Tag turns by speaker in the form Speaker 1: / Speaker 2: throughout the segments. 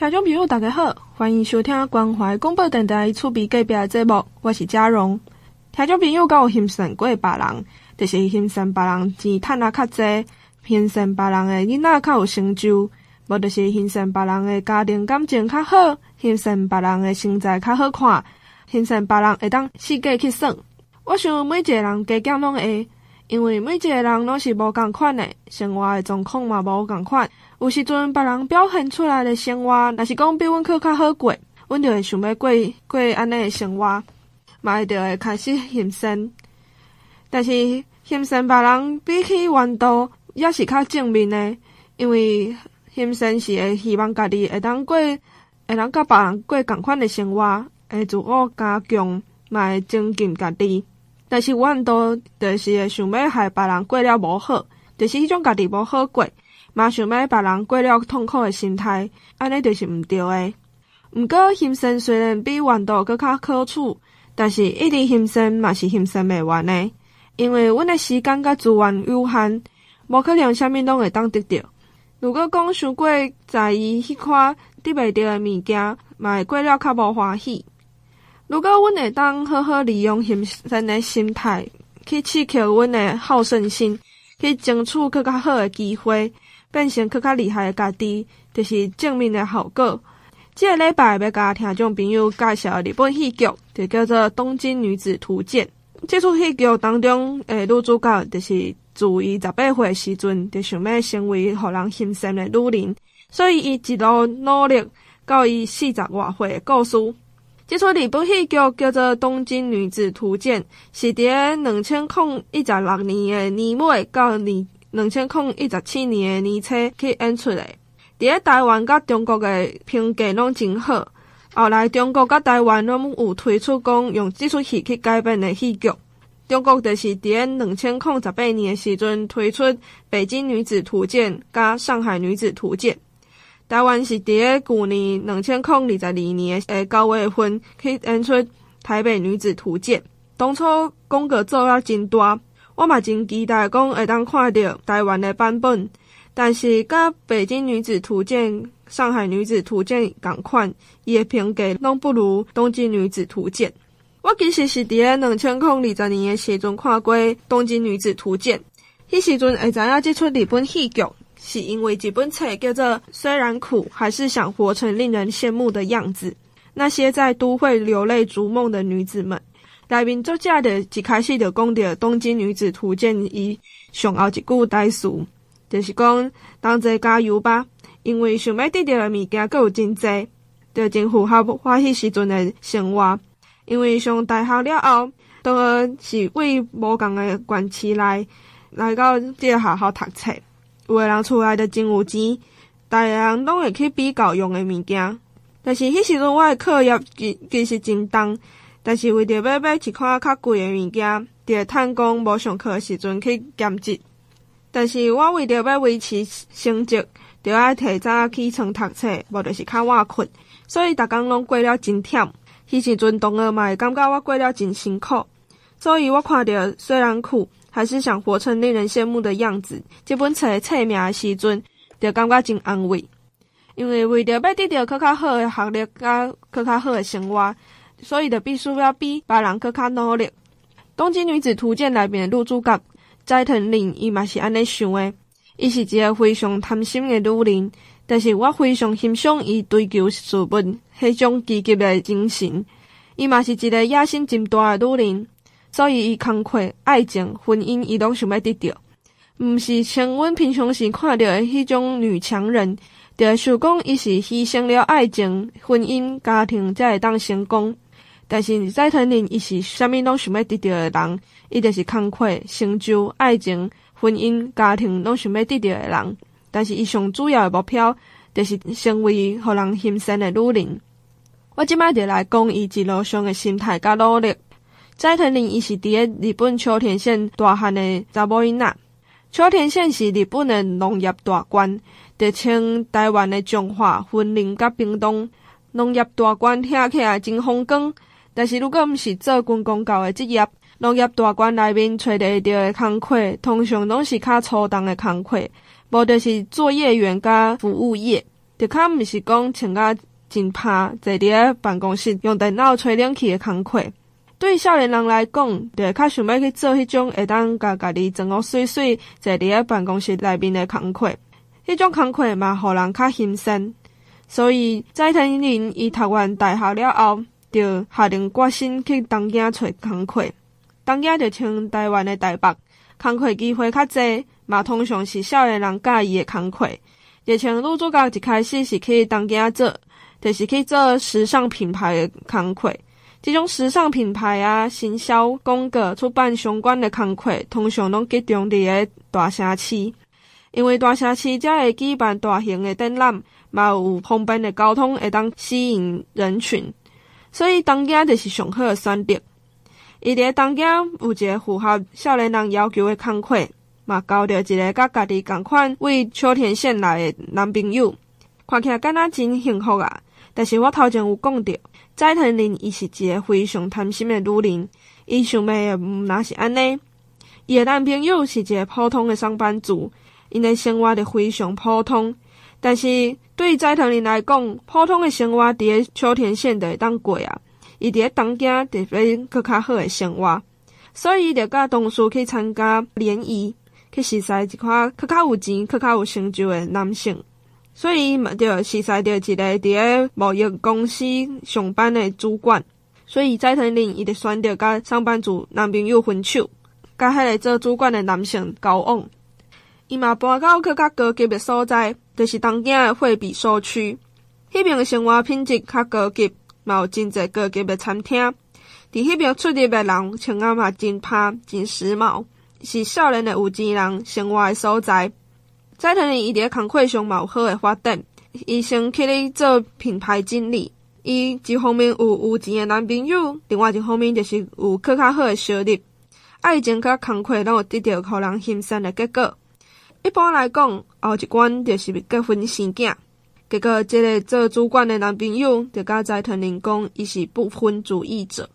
Speaker 1: 听众朋友，大家好，欢迎收听关怀广播电台厝边隔壁的节目，我是佳荣。听众朋友，敢有欣赏过别人，就是欣赏别人钱赚啊较济，欣赏别人的囡仔较有成就，无就是欣赏别人的家庭感情较好，欣赏别人的身材较好看，欣赏别人会当细个去耍。我想每一个人加减拢会，因为每一个人拢是无共款的，生活的状况嘛无共款。有时阵别人表现出来的生活，若是讲比阮阁较好过，阮就会想要过过安尼的生活，嘛会就会开始欣赏。但是欣赏别人比起缘投，也是较正面的，因为欣赏是会希望家己会当过，会当甲别人过共款的生活，会自我加强，嘛会增进家己。但是缘投就是会想要害别人过了无好，就是迄种家己无好过。嘛想要别人过了痛苦的心态，安尼就是毋对诶。毋过欣赏虽然比缘投阁较可取，但是一直欣赏嘛是欣赏袂完诶，因为阮诶时间甲资源有限，无可能啥物拢会当得到。如果讲伤过在意迄款得袂到的物件，嘛会过了较无欢喜。如果阮会当好好利用欣赏的心态，去刺激阮诶好胜心，去争取更较好诶机会。变成更较厉害的家己，就是正面的效果。这个礼拜要甲听众朋友介绍日本戏剧，就叫做《东京女子图鉴》。这出戏剧当中，诶，女主角就是自伊十八岁时阵，就想要成为互人欣赏的女人，所以伊一路努力到伊四十外岁的故事。这出日本戏剧叫做《东京女子图鉴》，是伫两千零一十六年的年尾到年。两千零一十七年的年册去演出的，伫咧台湾甲中国的评价拢真好。后来中国甲台湾拢有推出讲用这出戏去改编的戏剧。中国就是伫咧两千零十八年的时阵推出《北京女子图鉴》甲《上海女子图鉴》。台湾是伫咧旧年两千零二十二年诶九月份去演出《台北女子图鉴》，当初广告做了真大。我嘛真期待讲会当看到台湾的版本，但是甲《北京女子图鉴》、《上海女子图鉴》共款，伊的评价拢不如《东京女子图鉴》。我其实是伫咧两千零二十年的时阵看过《东京女子图鉴》，迄时阵会知影即出日本戏剧，是因为一本册叫做《虽然苦，还是想活成令人羡慕的样子》，那些在都会流泪逐梦的女子们。内面作者的一开始就讲到《东京女子图鉴》伊上后一句台词，就是讲同齐加油吧，因为想要得到的物件阁有真侪，就真符合欢喜时阵的生活。因为上大学了后，都是为无共的关系来来到即个学校读册，有个人厝内的真有钱，大家人拢会去比较用的物件。但是迄时阵我的课业其其实真重。但是为着要买一款较贵的物件，就趁讲无上课的时阵去兼职。但是我为着要维持成绩，就爱提早起床读册，无就是较晚困，所以逐工拢过了真忝。迄时阵同学嘛会感觉我过了真辛苦，所以我看着虽然苦，还是想活成令人羡慕的样子。即本册的册名的时阵，就感觉真安慰，因为为着要得到较较好的学历，甲较较好的生活。所以就必须要比别人更加努力。东京女子图鉴内面的女主角斋藤凛，伊嘛是安尼想的。伊是一个非常贪心的女人，但是我非常欣赏伊追求事物迄种积极的精神。伊嘛是一个野心真大的女人，所以伊工课、爱情、婚姻，伊拢想要得到。毋是像阮平常时看到的迄种女强人，就想讲伊是牺牲了爱情、婚姻、家庭才会当成功。但是斋藤凛伊是啥物拢想要得到的人，伊就是工课、成就、爱情、婚姻、家庭拢想要得到的人。但是伊上主要的目标，就是成为互人欣赏的女人。我即摆就来讲伊一路上的心态甲努力。斋藤凛伊是伫个日本秋田县大汉的查某囡仔。秋田县是日本的农业大县，就像台湾的彰化、云林甲屏东农业大县，听起来真风光。但是如果毋是做军公教诶职业，农业大县内面找得到诶工课，通常拢是较粗重诶工课，无就是作业员甲服务业。就较毋是讲穿甲真趴，坐伫咧办公室用电脑吹冷气诶工课。对少年人来讲，就会较想要去做迄种会当甲家己装个水水，坐伫咧办公室内面诶工课。迄种工课嘛，互人较新鲜。所以斋藤林伊读完大学了后，就下定决心去东京找工课。东京就像台湾诶台北，工课机会较济，嘛通常是少年人佮意诶工课。就像女主角一开始是去东京做，就是去做时尚品牌诶工课。即种时尚品牌啊，行销、广告、出版相关的工课，通常拢集中伫个大城市，因为大城市才会举办大型的展览，嘛有方便的交通会当吸引人群，所以东京就是上好的选择。伊伫东京有一个符合少年人要求的工课，嘛交着一个甲家己共款为秋田县来的男朋友，看起来敢若真幸福啊！但是我头前有讲着。斋藤林，伊是一个非常贪心的女人，伊想要毋若是安尼。伊的男朋友是一个普通的上班族，因的生活就非常普通。但是对于斋藤林来讲，普通的生活伫个秋田县就会当过啊，伊伫个东京得要更较好的生活，所以伊就甲同事去参加联谊，去认识一寡较较有钱、较较有成就的男性。所以嘛，就实在着一个伫个贸易公司上班的主管，所以斋藤林伊就选择甲上班族男朋友分手，甲迄个做主管的男性交往。伊嘛搬到更较高级的所在，就是东京的惠比寿区。迄边的生活品质较高级，嘛有真侪高级的餐厅。伫迄边出入的人穿啊嘛真趴真时髦，是少年的有钱人生活的所在。斋藤凛伊伫工课上嘛有好诶发展，伊先去咧做品牌经理。伊一方面有有钱诶男朋友，另外一方面就是有较较好诶收入。爱情甲工课拢有得到互人欣赏诶结果。一般来讲，后一关就是结婚生囝。结果，即个做主管诶男朋友就甲斋藤凛讲，伊是不婚主义者。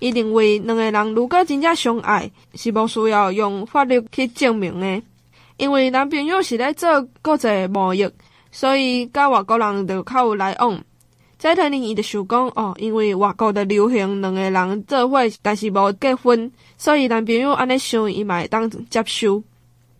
Speaker 1: 伊认为两个人如果真正相爱，是无需要用法律去证明诶。因为男朋友是咧做国际贸易，所以甲外国人就较有来往。斋藤凛伊就想讲哦，因为外国的流行两个人做伙，但是无结婚，所以男朋友安尼想，伊嘛会当接受。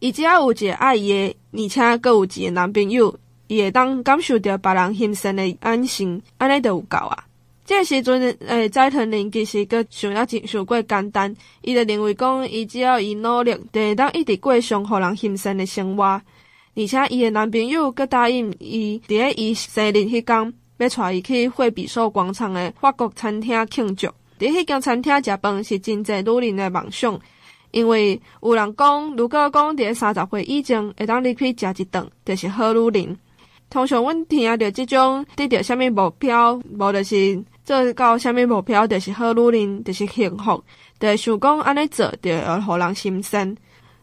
Speaker 1: 伊只要有一个爱伊的，而且阁有一个男朋友，伊会当感受到别人心生的安心，安尼就有够啊。这个时阵，诶，斋藤林其实阁想要真想过简单，伊就认为讲，伊只要伊努力，就会当一直过上互人欣赏的生活。而且，伊的男朋友阁答应伊，伫咧伊生日迄天，要带伊去惠比寿广场的法国餐厅庆祝。伫迄间餐厅食饭是真侪女人的梦想，因为有人讲，如果讲伫三十岁以前会当入去食一顿，就是好女人。通常阮听着即种得着啥物目标，无就是。做到啥物目标，就是好女人，就是幸福，就是想讲安尼做，就会互人心生。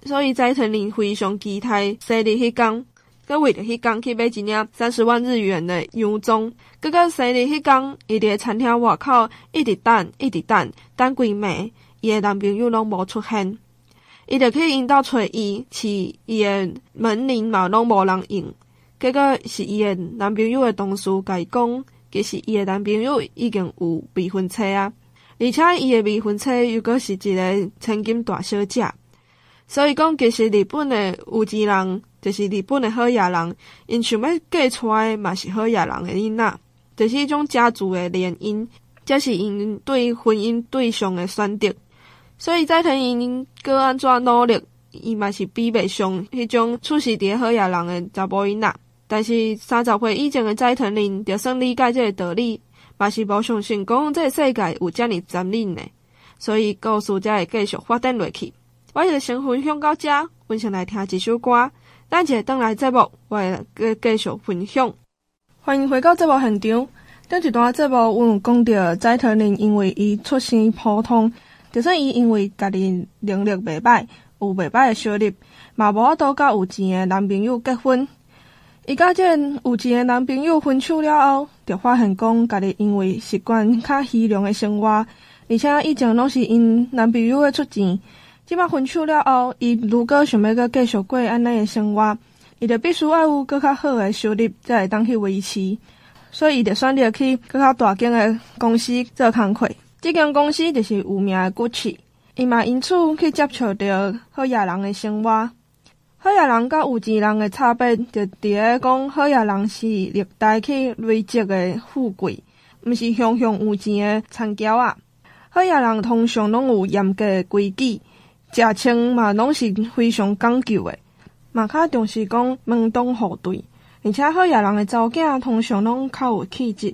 Speaker 1: 所以斋藤凛非常期待生日迄天，佮为着迄天去买一领三十万日元的洋装。佮佮生日迄天，伊伫餐厅外口一直等，一直等，等规暝，伊的男朋友拢无出现。伊就去因兜找伊，是伊的门铃嘛拢无人应。结果是伊的男朋友的同事甲伊讲。其实伊的男朋友已经有未婚妻啊，而且伊的未婚妻又阁是一个千金大小姐，所以讲其实日本的有钱人就是日本的好野人，因想要嫁出来嘛是好野人的囡仔，就是一种家族的联姻，这是因对婚姻对象的选择。所以斋藤凛阁安怎努力，伊嘛是比袂上迄种处事伫好野人诶查某囡仔。但是三十岁以前的斋藤凛，就算理解即个道理，嘛是无相信讲即个世界有遮尔残忍诶，所以故事才会继续发展落去。我就先分享到这，分享来听一首歌，等一下转来节目，我会继续分享。欢迎回到节目现场。顶一段节目，阮有讲到斋藤凛，因为伊出身普通，就算伊因为家己能力袂歹，有袂歹的收入，嘛无法度甲有钱的男朋友结婚。伊甲这有钱的男朋友分手了后，就发现讲家己因为习惯较虚荣的生活，而且以前拢是因男朋友诶出钱，即摆分手了后，伊如果想要阁继续过安尼的生活，伊就必须爱有搁较好诶收入，才会当去维持。所以伊就选择去搁较大间诶公司做工课。即间公司就是有名诶 Gucci，伊嘛因此去接触着好野人诶生活。好野人甲有钱人诶差别，就伫咧讲好野人是历代去累积诶富贵，毋是雄雄有钱诶田侨仔。好野人通常拢有严格诶规矩，食穿嘛拢是非常讲究诶，嘛较重视讲门当户对。而且好野人诶查某囝通常拢较有气质，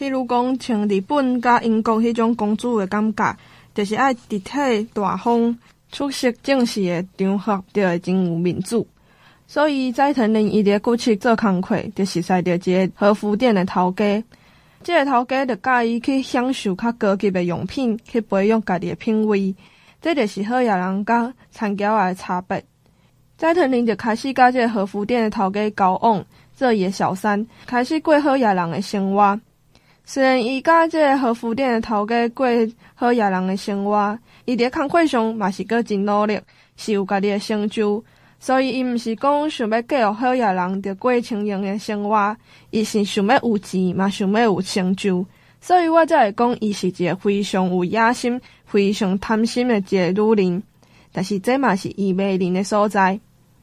Speaker 1: 譬如讲像日本甲英国迄种公主诶感觉，就是爱得体大方、出席正式诶场合，就会真有面子。所以斋藤林伊伫古迹做工课，就是识着一个和服店诶头家。这个头家就介意去享受较高级诶用品，去培养家己诶品味。这就是好野人甲田侨仔诶差别。斋藤林就开始甲即个和服店诶头家交往。做伊小三，开始过好野人诶生活。虽然伊甲这个和服店诶头家过好野人诶生活，伊伫工课上嘛是阁真努力，是有家己诶成就。所以伊毋是讲想要继续好野人着过清闲诶生活，伊是想要有钱嘛，想要有成就。所以我才会讲，伊是一个非常有野心、非常贪心诶一个女人。但是这嘛是伊迷人诶所在。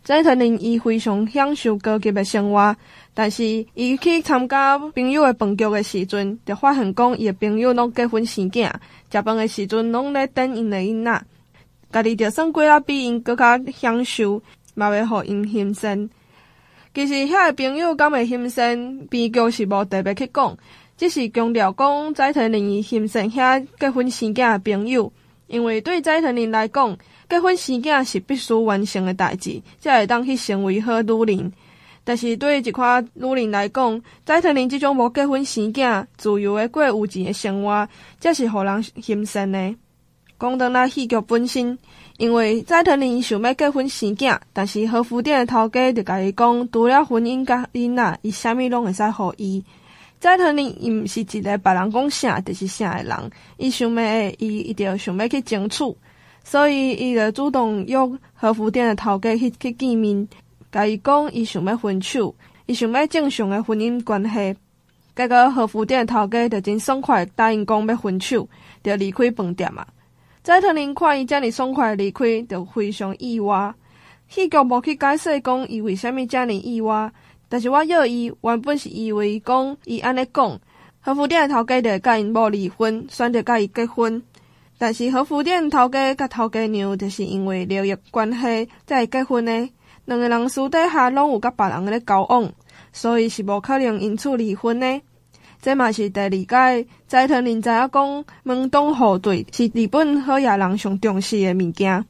Speaker 1: 斋藤林伊非常享受高级的生活，但是伊去参加朋友的饭局的时阵，就发现讲伊的朋友拢结婚生囝，食饭的时阵拢咧等因的囡仔，家己就算过啊比因阁较享受，嘛会互因心生。其实遐个朋友敢会心生，比较是无特别去讲，只是强调讲斋藤林伊心生遐结婚生囝的朋友，因为对斋藤林来讲。结婚生囝是必须完成的代志，才会当去成为好女人。但是对于一寡女人来讲，斋藤林这种无结婚生囝、自由的过有钱的生活，才是互人心酸的。讲到那戏剧本身，因为斋藤林想要结婚生囝，但是和服店的头家就甲伊讲，除了婚姻甲囡仔，伊啥物拢会使互伊。斋藤林伊毋是一个别人讲啥就是啥的人，伊想要的，伊一定想要去争取。所以，伊就主动约和服店的头家去去见面，甲伊讲伊想要分手，伊想要正常的婚姻关系。结果和服店的头家就真爽快答应讲要分手，就离开饭店啊。斋藤林看伊遮尔爽快离开，就非常意外。戏剧无去解释讲伊为虾米遮尔意外，但是我约伊原本是以为讲伊安尼讲，和服店的头家就甲因某离婚，选择甲伊结婚。但是和服店头家甲头家娘，就是因为利益关系才会结婚的。两个人私底下拢有甲别人咧交往，所以是无可能因此离婚的。这嘛是第二届斋藤林知影讲门当户对是日本好野人上重视的物件。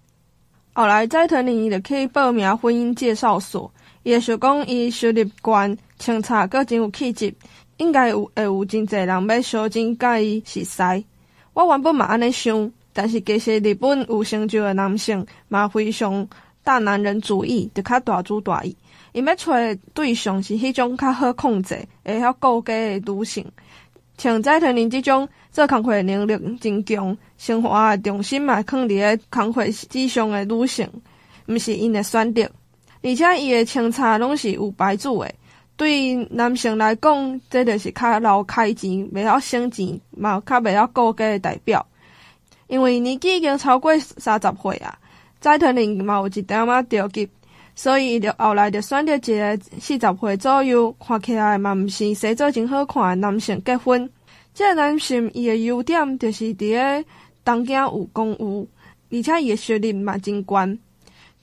Speaker 1: 后来斋藤林伊就去报名婚姻介绍所，伊就想讲伊收入悬，清茶阁真有气质，应该有会有真侪人要小真甲伊熟识。我原本嘛安尼想，但是其实日本有成就的男性嘛非常大男人主义，就较大主大意。伊要找的对象是迄种较好控制、会晓顾家的女性。像斋藤林这种做工课能力真强、生活的重心嘛放伫咧工课之上的女性，毋是因的选择。而且伊的清查拢是有牌子的。对男性来讲，这就是较老开钱、袂晓省钱，嘛较袂晓顾家的代表。因为年纪已经超过三十岁啊，斋藤林嘛有一点仔着急，所以伊就后来就选择一个四十岁左右，看起来嘛毋是生做真好看的男性结婚。这个男性伊的优点就是伫个东京有公务，而且伊的学历嘛真悬。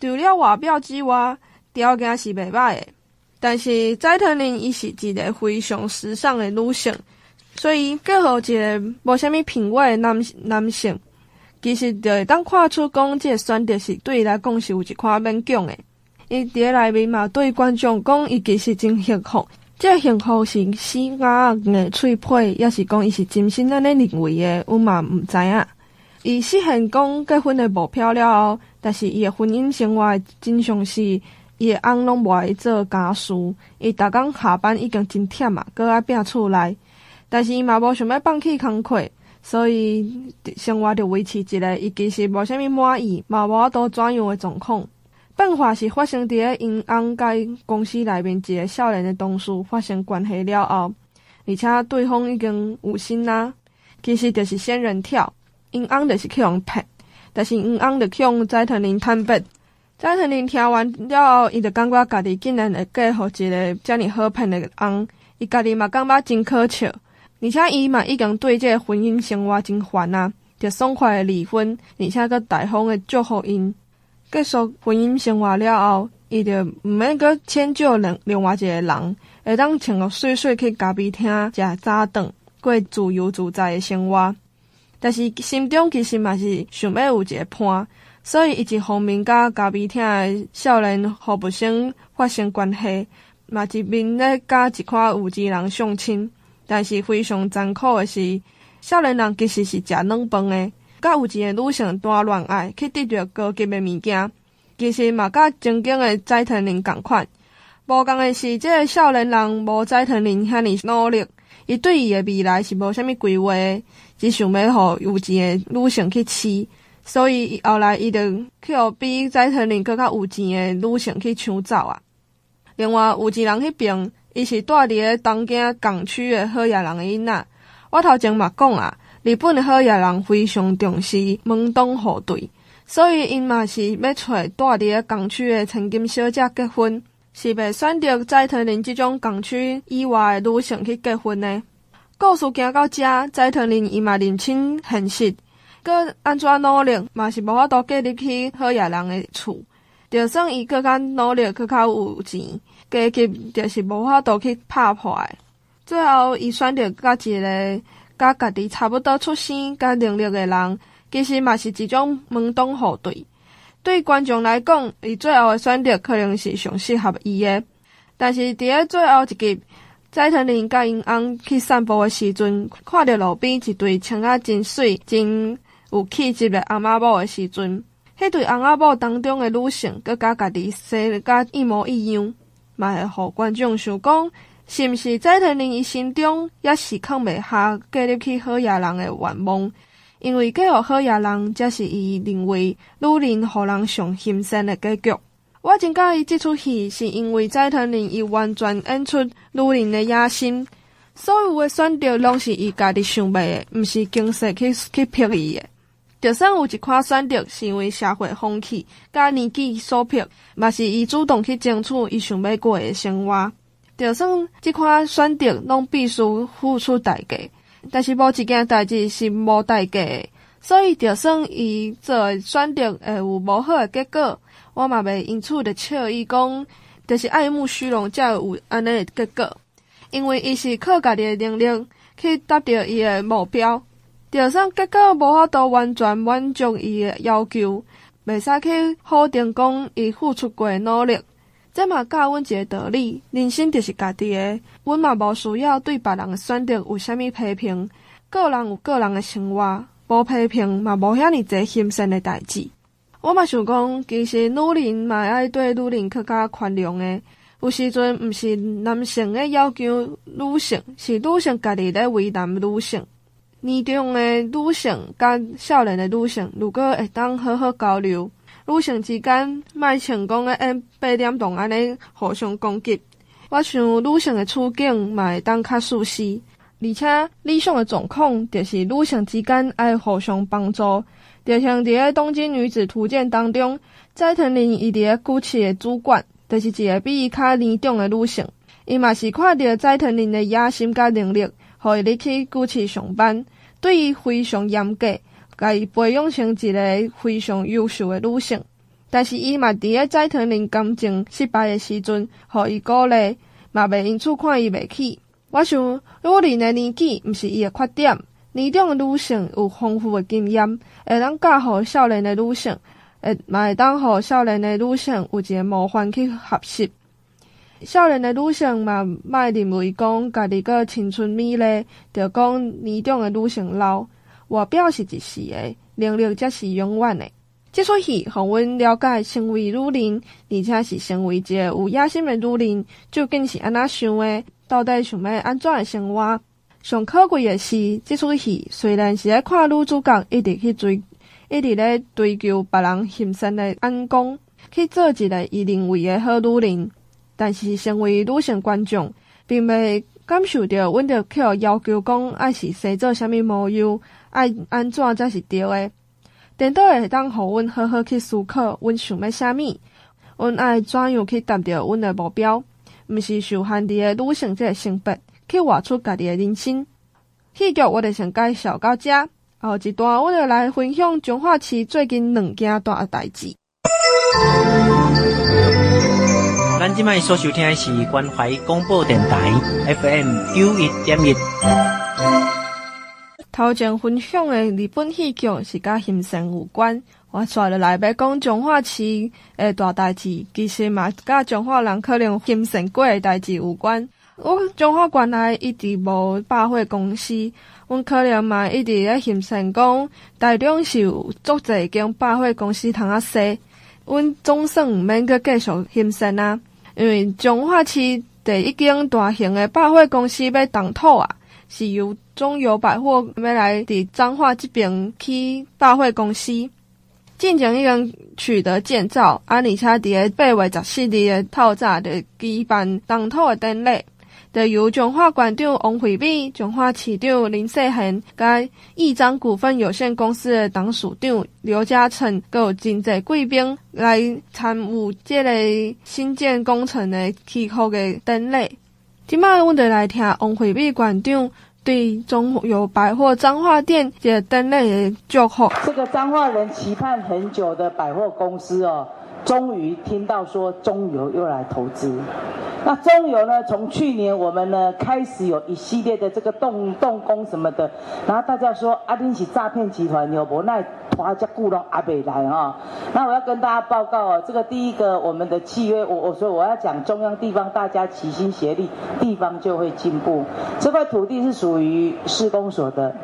Speaker 1: 除了外表之外，条件是袂歹的。但是斋藤林伊是一个非常时尚的女性，所以过好一个无虾米品味的男男性，其实就会当看出讲，这个选择是对伊来讲是有一块勉强的。伊伫个内面嘛，对观众讲，伊其实真幸福。这幸福是死鸭的脆皮，抑是讲伊是真心安尼认为的，阮嘛毋知影。伊实现讲结婚的目标了后，但是伊的婚姻生活真相是。伊个翁拢无爱做家事，伊逐工下班已经真忝啊，搁爱拼厝内。但是伊嘛无想要放弃工课，所以生活着维持一个伊其实无啥物满意，嘛无法度怎样诶状况。变化是发生伫个因翁甲公司内面一个少年的同事发生关系了后，而且对方已经有心啦，其实就是仙人跳，因翁就是去互骗，但是因翁就去互斋藤林坦白，斋藤林听完了后，伊就感觉家己竟然会嫁互一个遮尔好骗的翁，伊家己嘛感觉真可笑，而且伊嘛已经对这个婚姻生活真烦啊，就爽快的离婚，而且阁大方的祝福因。结束婚姻生活了后，伊就毋免搁迁就另另外一个人，会当穿个水水去咖啡厅食早顿，过自由自在的生活。但是心中其实嘛是想要有一个伴，所以伊一方面甲咖啡厅诶少年互不幸发生关系，嘛一面咧甲一款有钱人相亲。但是非常残酷的是，少年人其实是食软饭诶。甲有钱诶女性谈恋爱，去得到高级诶物件，其实嘛甲正经诶斋藤林共款。无共诶是，即个少年人无斋藤林遐尔努力，伊对伊诶未来是无啥物规划，只想要互有钱诶女性去饲。所以后来伊就去互比斋藤林阁较有钱的女性去抢走啊。另外有钱人迄边，伊是住伫个东京港区的好野人的囡仔。我头前嘛讲啊。日本的好野人非常重视门当户对，所以因嘛是要找住伫个港区的千金小姐结婚，是袂选择斋藤林这种港区以外的女性去结婚呢？故事行到这，斋藤林伊嘛认清现实，阁安怎努力嘛是无法度嫁入去好野人的厝，就算伊阁较努力，阁较有钱，家己就是无法度去打破的。最后，伊选择甲一个。甲家己差不多出身、甲能力的人，其实嘛是一种门当户对。对观众来讲，伊最后的选择可能是上适合伊的。但是伫咧最后一集，斋藤林甲因翁去散步的时阵，看到路边一对穿啊真水、真有气质的翁仔某的时阵，迄对翁仔某当中的女性，阁甲家己生甲一模一样，嘛会互观众想讲。是毋是斋藤林伊心中也是放袂下嫁入去好野人的愿望？因为嫁予好野人，才是伊认为女人互人上心酸的结局。我真佮意即出戏，是因为斋藤林伊完全演出女人的野心，所有的选择拢是伊家己想袂的，毋是经济去去逼伊的。就算有一款选择是因为社会风气、甲年纪所迫，嘛是伊主动去争取伊想要过的生活。就算即款选择拢必须付出代价，但是无一件代志是无代价的，所以就算伊做选择会有无好的结果，我嘛袂因此就笑伊讲，就是爱慕虚荣才有安尼的结果，因为伊是靠家己的能力去达到伊的目标，就算结果无法度完全满足伊的要求，袂使去否定讲伊付出过的努力。这嘛教阮一个道理，人生就是家己的，阮嘛无需要对别人的选择有啥物批评。个人有个人的生活，无批评嘛无遐尔侪心酸的代志。我嘛想讲，其实女人嘛爱对女人更加宽容的。有时阵毋是男性的要求女性，是女性家己咧为难女性。年长的女性甲少年的女性，如果会当好好交流。女性之间，卖成功的按八点档安尼互相攻击。我想女性的处境嘛会当较舒适，而且理想的状况就是女性之间爱互相帮助。就像伫个《东京女子图鉴》当中，斋藤林伊伫个 GUCCI 的主管，就是一个比伊较年长的女性。伊嘛是看到斋藤林的野心甲能力，互伊入去 GUCCI 上班，对伊非常严格。甲伊培养成一个非常优秀的女性，但是伊嘛伫个斋藤林感情失败的时阵，互伊鼓励，嘛袂因此看伊袂起。我想，女人的年纪毋是伊的缺点，年长的女性有丰富的经验，会当教互少年的女性，会嘛会当互少年的女性有一个模范去学习。少年的女性嘛，莫认为讲家己个青春美丽，就讲年长的女性老。外表是一时的，能力则是永远的。这出戏，互阮了解，身为女人，而且是成为一个有野心的女人，究竟是安怎想的？到底想要安怎的生活？上可贵的是，这出戏虽然是在看女主角一直去追，一直咧追求别人心酸的眼光，去做一个伊认为的好女人。但是，身为女性观众，并未感受到阮着去要求讲爱是生做啥物模样，爱安怎才是对的。颠倒会当互阮好好去思考，阮想要啥物，阮爱怎样去达到阮的目标，毋是受限伫个女性这个性别去活出家己的人生。戏剧我着先介绍到遮，后一段我着来分享彰化市最近两件大代志。
Speaker 2: 咱即摆所收听的是关怀广播电台 FM 九一点一。
Speaker 1: 头前分享的日本戏剧是甲刑讯有关，我带落来要讲彰化市诶大代志，其实嘛甲彰化人可能刑讯过诶代志有关。我彰化原来一直无百货公司，阮可能嘛一直咧刑讯讲台中是有足侪间百货公司通啊说，阮总算毋免阁继续刑讯啊。因为彰化市第一间大型的百货公司要动土啊，是由中友百货要来伫彰化这边起百货公司，进前已经取得建造，啊，而且伫个八月十四日的透早的举办动土的典礼。就由彰化县长王惠美、彰化市长林世贤、甲义章股份有限公司的董事长刘嘉诚，阁有真侪贵宾来参与这个新建工程的起好的典礼。今摆阮就来听王惠美县长对中友百货彰化店这个典礼的祝贺。
Speaker 3: 这个彰化人期盼很久的百货公司哦。终于听到说中油又来投资，那中油呢？从去年我们呢开始有一系列的这个动动工什么的，然后大家说阿丁是诈骗集团，有无奈拖家顾到阿北来啊。那我要跟大家报告哦，这个第一个我们的契约，我我说我要讲中央地方大家齐心协力，地方就会进步。这块土地是属于市公所的，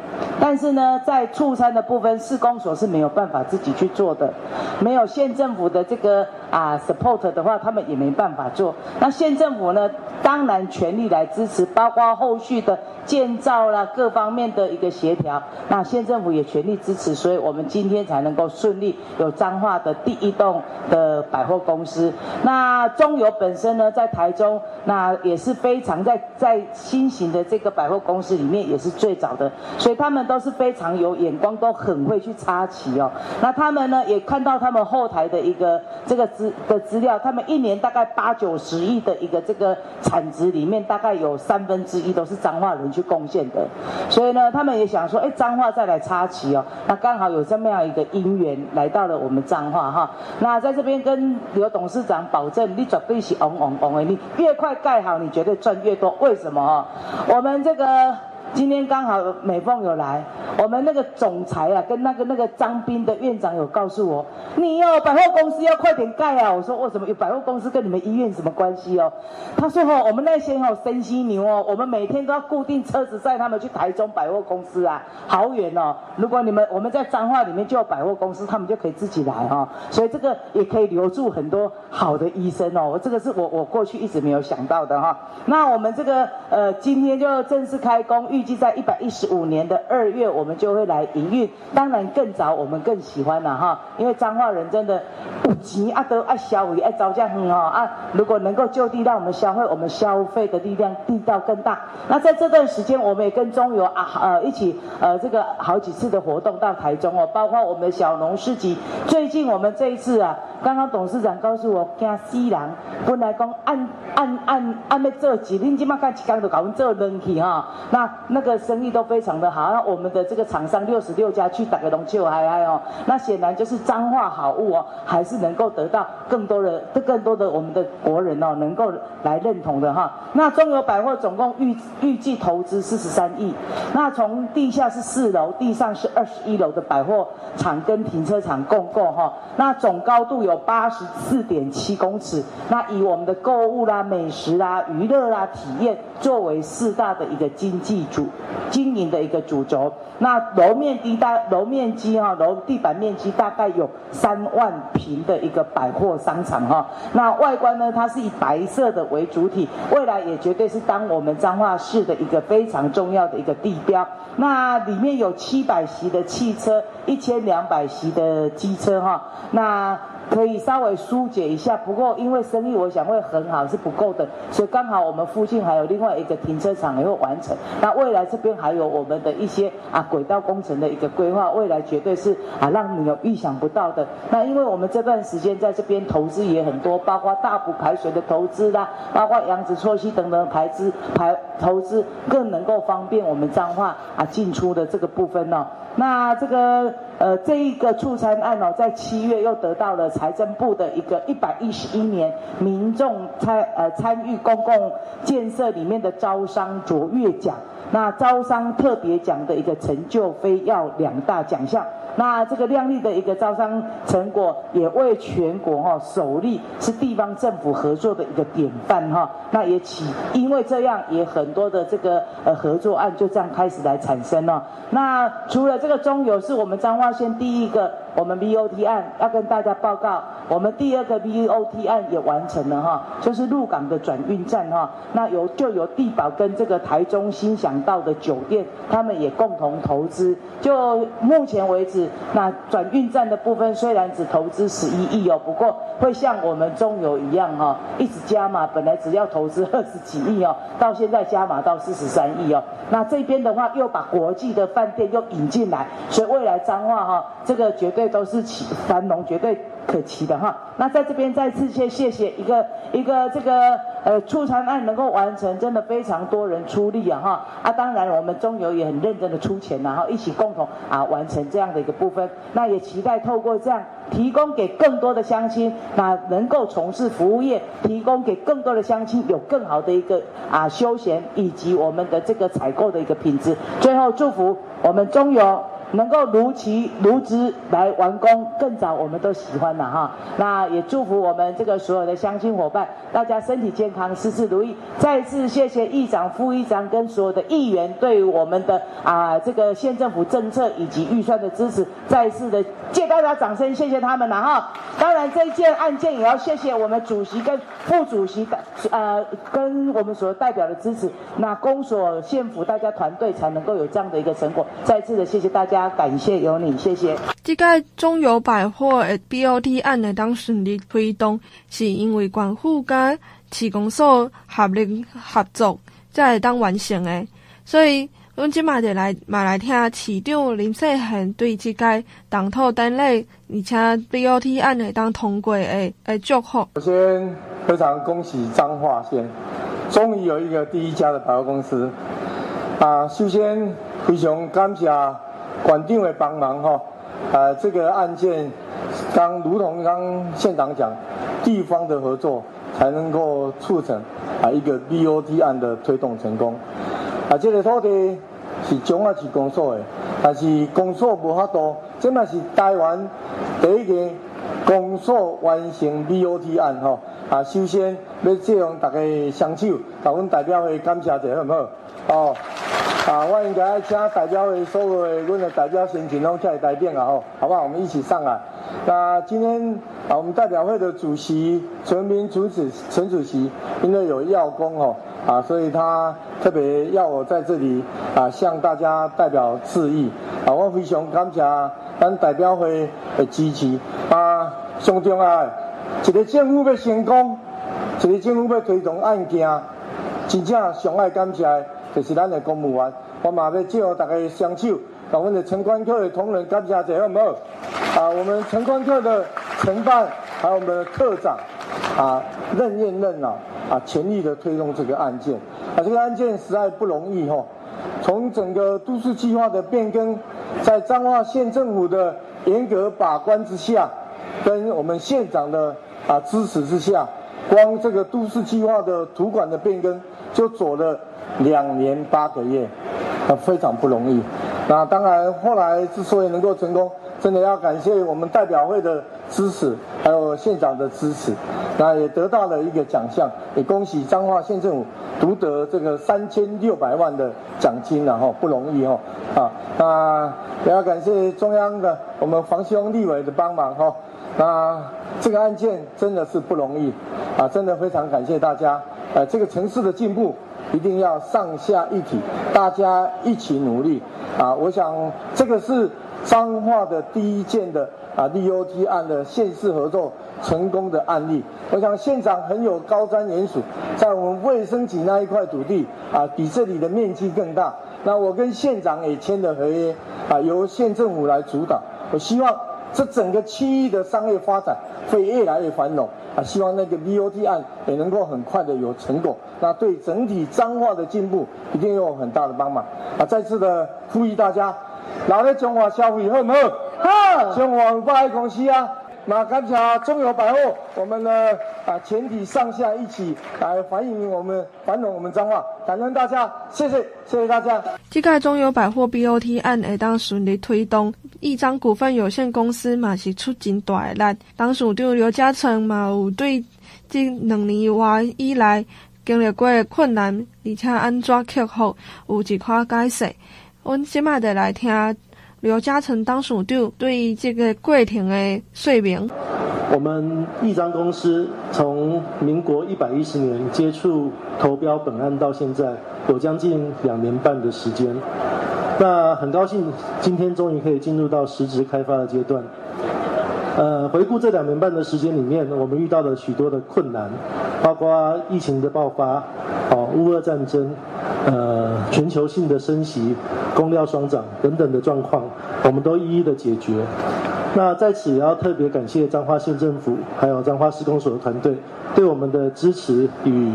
Speaker 3: 但是呢，在畜产的部分，市公所是没有办法自己去做的，没有县政府的这个。啊，support 的话，他们也没办法做。那县政府呢，当然全力来支持，包括后续的建造啦，各方面的一个协调。那县政府也全力支持，所以我们今天才能够顺利有彰化的第一栋的百货公司。那中油本身呢，在台中，那也是非常在在新型的这个百货公司里面也是最早的，所以他们都是非常有眼光，都很会去插旗哦。那他们呢，也看到他们后台的一个。这个资的资料，他们一年大概八九十亿的一个这个产值里面，大概有三分之一都是彰化人去贡献的，所以呢，他们也想说，哎，彰化再来插旗哦，那刚好有这么样一个因缘来到了我们彰化哈。那在这边跟刘董事长保证，你绝对是旺旺旺的，你越快盖好，你绝对赚越多。为什么啊？我们这个。今天刚好美凤有来，我们那个总裁啊，跟那个那个张斌的院长有告诉我，你哦百货公司要快点盖啊！我说为什么有百货公司跟你们医院什么关系哦？他说哦，我们那些哦，生犀牛哦，我们每天都要固定车子载他们去台中百货公司啊，好远哦。如果你们我们在彰化里面就有百货公司，他们就可以自己来哈、哦。所以这个也可以留住很多好的医生哦。这个是我我过去一直没有想到的哈、哦。那我们这个呃，今天就正式开工。预预计在一百一十五年的二月，我们就会来营运。当然更早，我们更喜欢了哈，因为彰化人真的有钱啊，都爱消费，爱招架很好啊。如果能够就地让我们消费，我们消费的力量地道更大。那在这段时间，我们也跟中油啊呃一起呃这个好几次的活动到台中哦，包括我们的小农市集。最近我们这一次啊，刚刚董事长告诉我，惊死人，本来讲按按按按要做几，恁今麦干几工就搞阮做冷气哈，那。那个生意都非常的好，那我们的这个厂商六十六家去打个龙秀嗨嗨哦，那显然就是彰化好物哦，还是能够得到更多的、更多的我们的国人哦，能够来认同的哈。那中友百货总共预预计投资四十三亿，那从地下是四楼，地上是二十一楼的百货场跟停车场共构哈，那总高度有八十四点七公尺，那以我们的购物啦、美食啦、娱乐啦、体验作为四大的一个经济主经营的一个主轴，那楼面积大楼面积哈楼地板面积大概有三万平的一个百货商场哈，那外观呢，它是以白色的为主体，未来也绝对是当我们彰化市的一个非常重要的一个地标。那里面有七百席的汽车，一千两百席的机车哈，那。可以稍微疏解一下。不过因为生意我想会很好，是不够的，所以刚好我们附近还有另外一个停车场也会完成。那未来这边还有我们的一些啊轨道工程的一个规划，未来绝对是啊让你有意想不到的。那因为我们这段时间在这边投资也很多，包括大埔排水的投资啦，包括杨子错溪等等排资排投资，更能够方便我们彰化啊进出的这个部分哦。那这个呃，这一个促参案哦，在七月又得到了财政部的一个一百一十一年民众参呃参与公共建设里面的招商卓越奖，那招商特别奖的一个成就非要两大奖项。那这个亮丽的一个招商成果，也为全国哈首例是地方政府合作的一个典范哈。那也起，因为这样也很多的这个呃合作案就这样开始来产生了。那除了这个中油是我们彰化县第一个我们 BOT 案要跟大家报告，我们第二个 BOT 案也完成了哈，就是鹿港的转运站哈。那由就由地保跟这个台中心想到的酒店，他们也共同投资。就目前为止。那转运站的部分虽然只投资十一亿哦，不过会像我们中油一样哈，一直加码，本来只要投资二十几亿哦，到现在加码到四十三亿哦。那这边的话又把国际的饭店又引进来，所以未来彰化哈，这个绝对都是起繁荣，绝对。可期的哈，那在这边再次谢谢谢一个一个这个呃促参案能够完成，真的非常多人出力啊哈。啊，当然我们中油也很认真的出钱，然后一起共同啊完成这样的一个部分，那也期待透过这样提供给更多的乡亲，那能够从事服务业，提供给更多的乡亲有更好的一个啊休闲以及我们的这个采购的一个品质，最后祝福我们中油。能够如期如职来完工，更早我们都喜欢了哈。那也祝福我们这个所有的乡亲伙伴，大家身体健康，事事如意。再次谢谢议长、副议长跟所有的议员对我们的啊这个县政府政策以及预算的支持，再次的借大家掌声，谢谢他们了哈。当然这件案件也要谢谢我们主席跟副主席的呃跟我们所代表的支持，那公所县府大家团队才能够有这样的一个成果。再次的谢谢大家。感谢有你，谢谢。
Speaker 1: 这个中油百货的 BOT 案呢，当顺利推动，是因为县府跟市公所合力合作，才会当完成的。所以，我们今嘛就来，嘛来听市长林世贤对这个党土典礼，而且 BOT 案会当通过的的祝福。
Speaker 4: 首先，非常恭喜彰化县，终于有一个第一家的百货公司。啊，首先非常感谢。管定的帮忙哈，呃，这个案件刚如同刚县长讲，地方的合作才能够促成啊一个 BOT 案的推动成功。啊，这个土地是彰化市公所的，但是公所无法度，这嘛是台湾第一个公所完成 BOT 案哈。啊，首先要借用大家双手，把我们代表会感谢一下好不好？哦。啊，我应该请代表会所有的阮的代表先请拢起来台顶啊吼，好不好？我们一起上来。那今天啊，我们代表会的主席陈文彬主持，陈主席因为有要工哦，啊，所以他特别要我在这里啊向大家代表致意。啊，我非常感谢咱代表会的支持。啊，上重要，一个政府要成功，一个政府要推动案件，真正上爱感谢。就是咱的公务员，我嘛要借大家双手，把我们的城管科的同仁感谢一下，好不好？啊，我们城管科的承办，还有我们的科长，啊，任验任啊，啊，全力的推动这个案件。啊，这个案件实在不容易吼。从整个都市计划的变更，在彰化县政府的严格把关之下，跟我们县长的啊支持之下，光这个都市计划的土管的变更就走了。两年八个月，啊，非常不容易。那当然，后来之所以能够成功，真的要感谢我们代表会的支持，还有县长的支持。那也得到了一个奖项，也恭喜彰化县政府独得这个三千六百万的奖金了哈，不容易哈。啊，那也要感谢中央的我们黄希翁立委的帮忙哈。那这个案件真的是不容易，啊，真的非常感谢大家。呃，这个城市的进步。一定要上下一体，大家一起努力啊！我想这个是彰化的第一件的啊，DOT 案的县市合作成功的案例。我想现场很有高瞻远瞩，在我们卫生局那一块土地啊，比这里的面积更大。那我跟县长也签了合约，啊，由县政府来主导。我希望这整个区域的商业发展会越来越繁荣。啊，希望那个 BOT 案也能够很快的有成果，那对整体彰化的进步一定有很大的帮忙。啊，再次的呼吁大家，来来中华消费好不好？好，中华百货公司啊。那感谢中友百货，我们呢啊全体上下一起来欢迎我们繁荣我们彰化，感恩大家，谢谢谢谢大家。
Speaker 1: 这个中友百货 BOT 案会当顺利推动，义彰股份有限公司嘛是出真大的力，董事长刘嘉诚嘛有对这两年多以来经历过的困难，而且安怎克服有一块解释。阮现在就来听。刘嘉诚当时就对这个过程的说明。
Speaker 5: 我们一张公司从民国一百一十年接触投标本案到现在，有将近两年半的时间。那很高兴今天终于可以进入到实质开发的阶段。呃，回顾这两年半的时间里面，我们遇到了许多的困难，包括疫情的爆发，哦，乌俄战争。呃，全球性的升息、工料双涨等等的状况，我们都一一的解决。那在此也要特别感谢彰化县政府，还有彰化施工所的团队对我们的支持与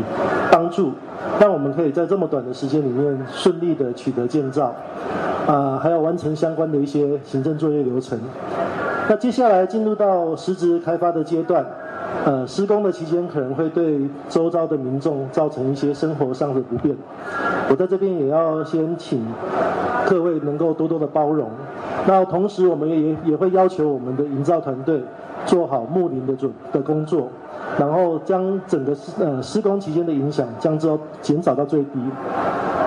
Speaker 5: 帮助，让我们可以在这么短的时间里面顺利的取得建造，啊、还有完成相关的一些行政作业流程。那接下来进入到实质开发的阶段。呃，施工的期间可能会对周遭的民众造成一些生活上的不便，我在这边也要先请各位能够多多的包容。那同时，我们也也会要求我们的营造团队做好睦邻的准的工作，然后将整个施呃施工期间的影响降至减少到最低。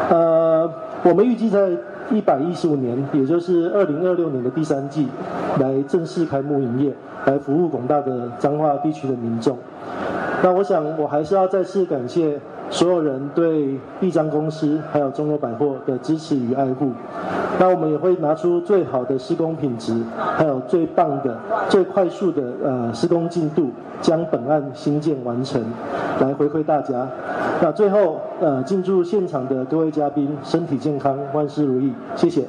Speaker 5: 呃，我们预计在一百一十五年，也就是二零二六年的第三季，来正式开幕营业。来服务广大的彰化地区的民众。那我想，我还是要再次感谢所有人对义彰公司还有中友百货的支持与爱护。那我们也会拿出最好的施工品质，还有最棒的、最快速的呃施工进度，将本案兴建完成，来回馈大家。那最后呃，进驻现场的各位嘉宾，身体健康，万事如意，谢谢。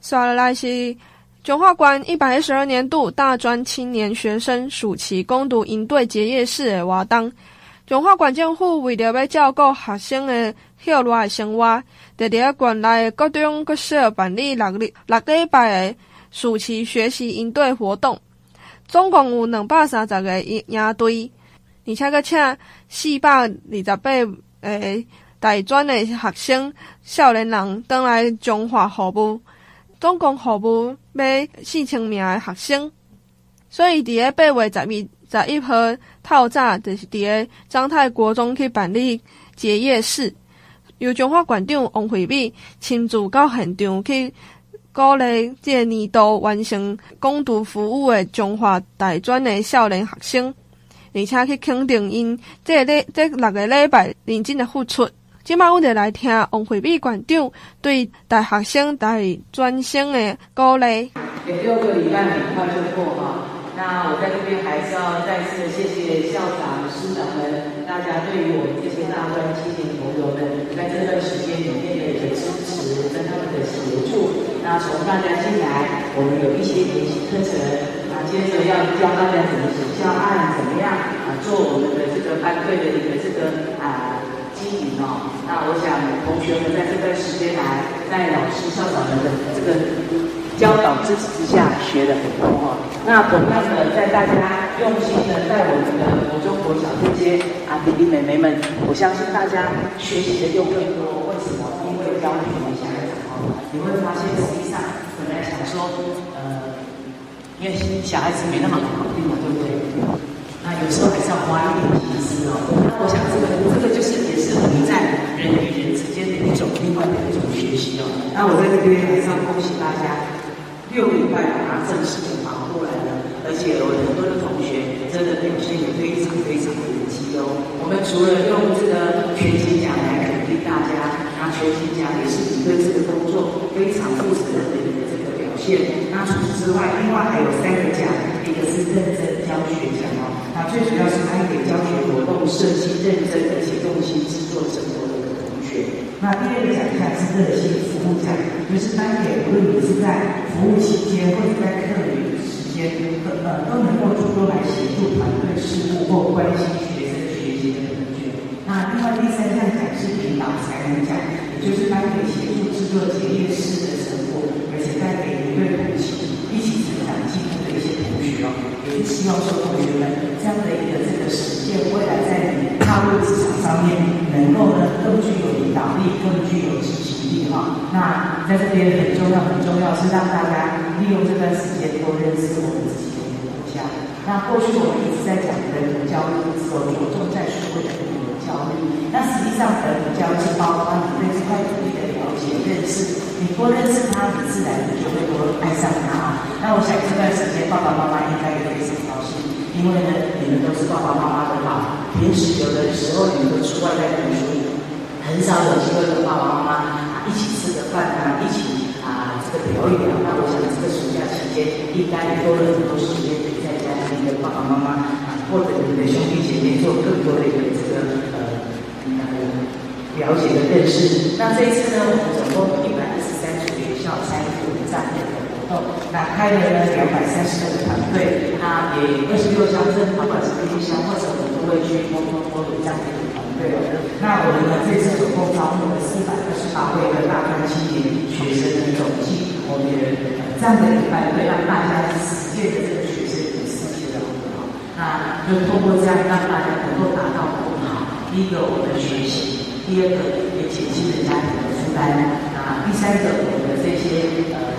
Speaker 1: 刷来是。彰化县一百一十二年度大专青年学生暑期攻读营队结业式的活动，彰化县政府为了要照顾学生的校内生活，在伫县内各种各社办理六日六礼拜的暑期学习营队活动，总共有两百三十个营队，而且阁请四百二十八个大专的学生少年人登来彰化服务。总共服务约四千名的学生，所以伫个八月十二十一号透早，就是伫个彰泰国中去办理结业式，由彰化县长王惠美亲自到现场去鼓励这个年度完成攻读服务的彰化大专的少年学生，而且去肯定因这个礼这六个礼拜认真的付出。今晚我哋来听王惠美馆长对大学生、大专生的鼓励。
Speaker 6: 也六个礼拜很快就过哈，那我在这边还是要再次谢谢校长、师长们，大家对于我们这些大专青年朋友们在这段时间里面的一个支持跟他们的协助。那从大家进来，我们有一些研习课程，那接着要教大家怎么写教案，怎么样啊做我们的这个班队的一个这个啊。哦，那我想同学们在这段时间来，在老师、校长们的这个教导支持之下，学了很多哈。那同样的，在大家用心的在我们的国中、国小这些啊弟弟妹妹们，我相信大家学习的又更多。为什么？因为教育你小孩子哦，你会发现实际上本来想说，呃，因为小孩子没那么好搞定嘛，对不对？那有时候还是要花一点心思哦。那我想这个这个存在人与人之间的一种另外的一种学习哦。那我在这边还是要恭喜大家，六礼拜把正式的跑过来了，而且有很多的同学真的表现也非常非常的有机哦。我们除了用这个全勤奖来肯定大家，那全勤奖也是你对这个工作非常负责任的一个这个表现。那除此之外，另外还有三个奖。一个是认真教学奖哦。那最主要是颁给教学设计认真而且用心制作成果的同学。那第二个奖项是热心服务奖，就是颁给无论你是在服务期间或者在课余时间，呃，都能够主动来协助团队事务或关心学生学习的同学。那另外第三项奖是领导才能奖，也就是颁给协助制作结业式的成果，而且带给一对同期一起成长进步的一些同学哦，也是希望说同学们这样的一个这个实践，未来在你踏入职场上面，能够呢更具有领导更具有执行力哈。那在这边很重要很重要是让大家利用这段时间多认识我们自己的国家。那过去我们一直在讲本土教育，所着重在所谓的。教育，那实际上本土教育是包括你对这块土地的了解、认识，你多认识它，你自然你就会多爱上它。那我想这段时间爸爸妈妈应该也非常高兴，因为呢，你们都是爸爸妈妈的好。平时有的时候你们都出外在读书，很少有机会跟爸爸妈妈啊一起吃个饭啊，一起啊这个聊一聊。那我想这个暑假期间应该多了很多时间可以在家里跟爸爸妈妈啊，或者你的兄弟姐妹做更多的一个这个呃呃。了解的认识。那这一次呢，我们总共一百一十三所学校参与我们这样的活动，那开了呢两百三十个团队，那也二十六乡镇，不管是偏乡或者我们都会去沟通沟通这样的一对。那我们呢这次总共招募了四百二十八位的大专青年学生的总计，我们也这样的一个团队让大家实践的这个学生的世界的很好，那就通过这样让大家能够达到更好。第一个我们的学习。第二个也减轻了家庭的负担啊，第三个我们的这些呃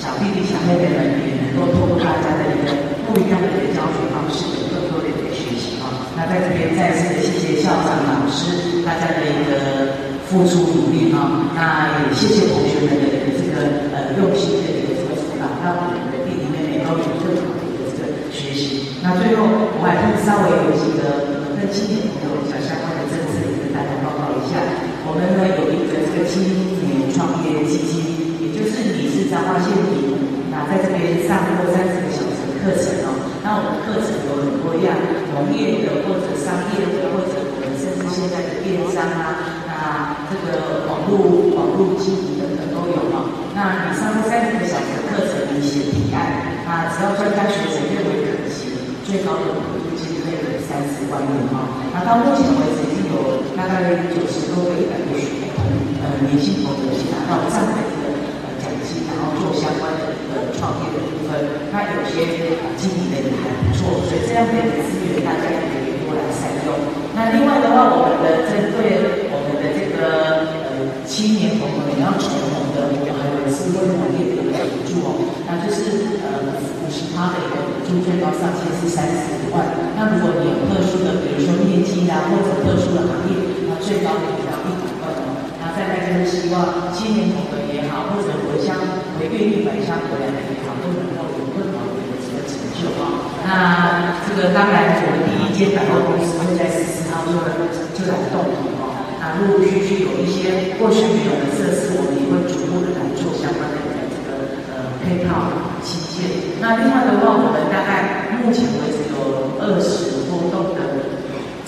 Speaker 6: 小弟弟小妹妹们也能够通过大家的一个不一样的一个教学方式，有更多的一个学习。那在这边再次的谢谢校长老师大家的一个付出努力啊，那也谢谢同学们的一个这个呃用心的一个这个辅导，让我们的弟弟妹妹都有更好的一个这个学习。那最后我还是稍微有几个跟青年朋友讲相关的政策，跟大家报告一下。我们呢有一个这个青年创业基金，也就是你是彰化县民，那在这边上过三十个小时的课程哦。那我们课程有很多样，农业的或者商业的，或者我们甚至现在的电商啊，那这个网络网络经营等等都有啊。那你上过三十个小时的课程，你写提案，那只要专家学者认为可行，最高的补助金可以三十万元啊。那到目前为止。已经有大概九十多个、一百个学呃年轻朋友去拿到这样的一个呃奖金，然后做相关的一个创业的部分。那有些经营的也还不错，所以这样的一个资源大家也可以多来善用。那另外的话，我们的针对我们的这个呃青年朋友你要成功的，我们还有是为农业的一个补助哦，那就是呃五十趴的一个补助，最高上限是三十五万。那如果你有特殊的，比如说业绩啊，或者特殊的行业，那最高也要一百万哦。那再来就是希望青年同仁也好，或者回乡回愿意返乡回来的也好，都能够有更好的一个这个成就啊。那这个当然，我们第一间百货公司会在十四号做就来动土哦。那陆陆续续有一些过去没有的设施，我们也会逐步的来做相关的这个呃配套器械。那另外的话，我们大概目前为止有二十多栋的。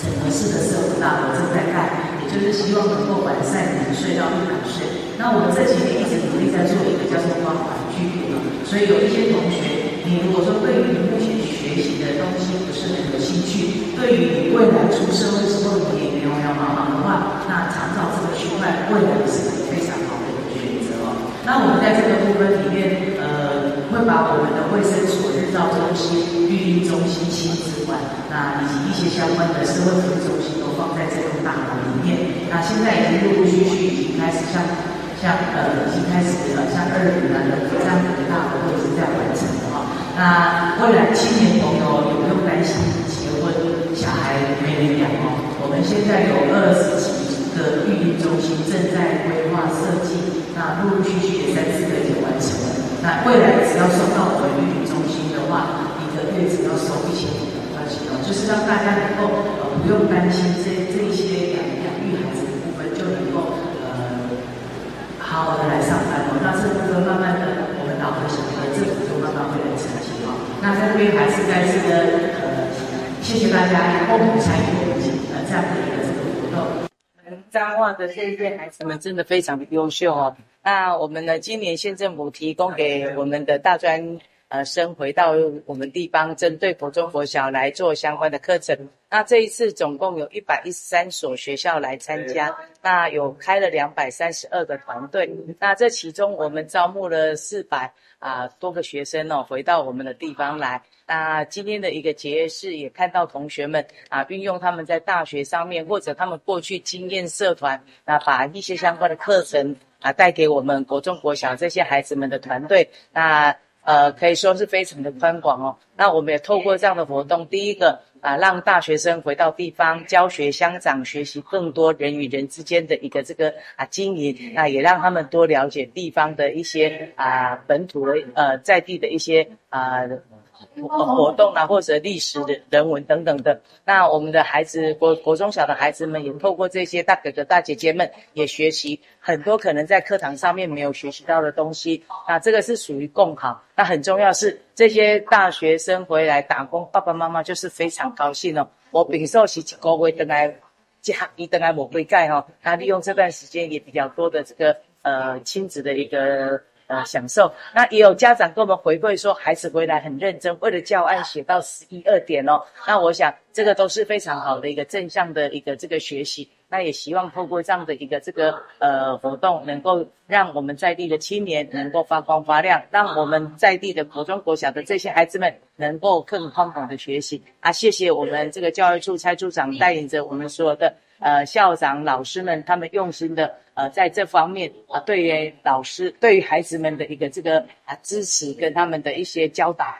Speaker 6: 整合式的社福大楼正在盖，也就是希望能够完善零岁到一百岁。那我们这几年一直在做一个叫做关怀据点，所以有一些同学，你如果说对于你目前学习的东西不是很有兴趣，对于你未来出社会之后你也没有要帮忙的话，那长照这个区块未来是个非常好的一个选择哦。那我们在这个部分里面，呃，会把我们的卫生所、日照中心、育婴中心、亲子馆，那以及一些相关的社会服务中心都放在这栋大楼里面。那现在已经陆陆续续已经开始像像呃已经开始了像二零的这样子的大楼都已经在完成了哈。那未来青年朋友也不用担心结婚小孩没人养哦。我们现在有二十几个育婴中心正在规划设计，那陆陆续续也三四个已经完成了。那未来只要送到我们育婴中心的话，一个月只要收一千五的关系哦，就是让大家能够呃不用担心这这一些养养育孩子的部分，就能够呃好好的来上班哦。那这部分慢慢的，我们老和小学的政府就慢慢会来承接哦。
Speaker 7: 那在这边还是再次的呃，谢谢大家共同参与我们呃这样的一个这个活动。
Speaker 6: 彰化的这些孩子们真的非常的优秀哦。那我们呢，今年县政府提供给我们的大专。呃，升回到我们地方，针对国中、国小来做相关的课程。那这一次总共有一百一十三所学校来参加，那有开了两百三十二个团队。那这其中我们招募了四百啊多个学生哦，回到我们的地方来。那今天的一个结业式也看到同学们啊，运用他们在大学上面或者他们过去经验社团，那把一些相关的课程啊带给我们国中、国小这些孩子们的团队。那呃，可以说是非常的宽广哦。那我们也透过这样的活动，第一个啊，让大学生回到地方教学乡长，学习更多人与人之间的一个这个啊经营，那也让他们多了解地方的一些啊本土的呃在地的一些啊。活动啊，或者历史的人文等等的，那我们的孩子国国中小的孩子们也透过这些大哥哥大姐姐们也学习很多可能在课堂上面没有学习到的东西。那这个是属于共好。那很重要是这些大学生回来打工，爸爸妈妈就是非常高兴哦。我平时是一个月回来，一学期回来没回盖哈。那利用这段时间也比较多的这个呃亲子的一个。呃，享受。那也有家长跟我们回馈说，孩子回来很认真，为了教案写到十一二点哦。那我想，这个都是非常好的一个正向的一个这个学习。那也希望透过这样的一个这个呃活动，能够让我们在地的青年能够发光发亮，让我们在地的国中国小的这些孩子们能够更宽广的学习。啊，谢谢我们这个教育处蔡处长带领着我们所有的。呃，校长、老师们，他们用心的呃，在这方面啊，对于老师、对于孩子们的一个这个啊支持跟他们的一些教导。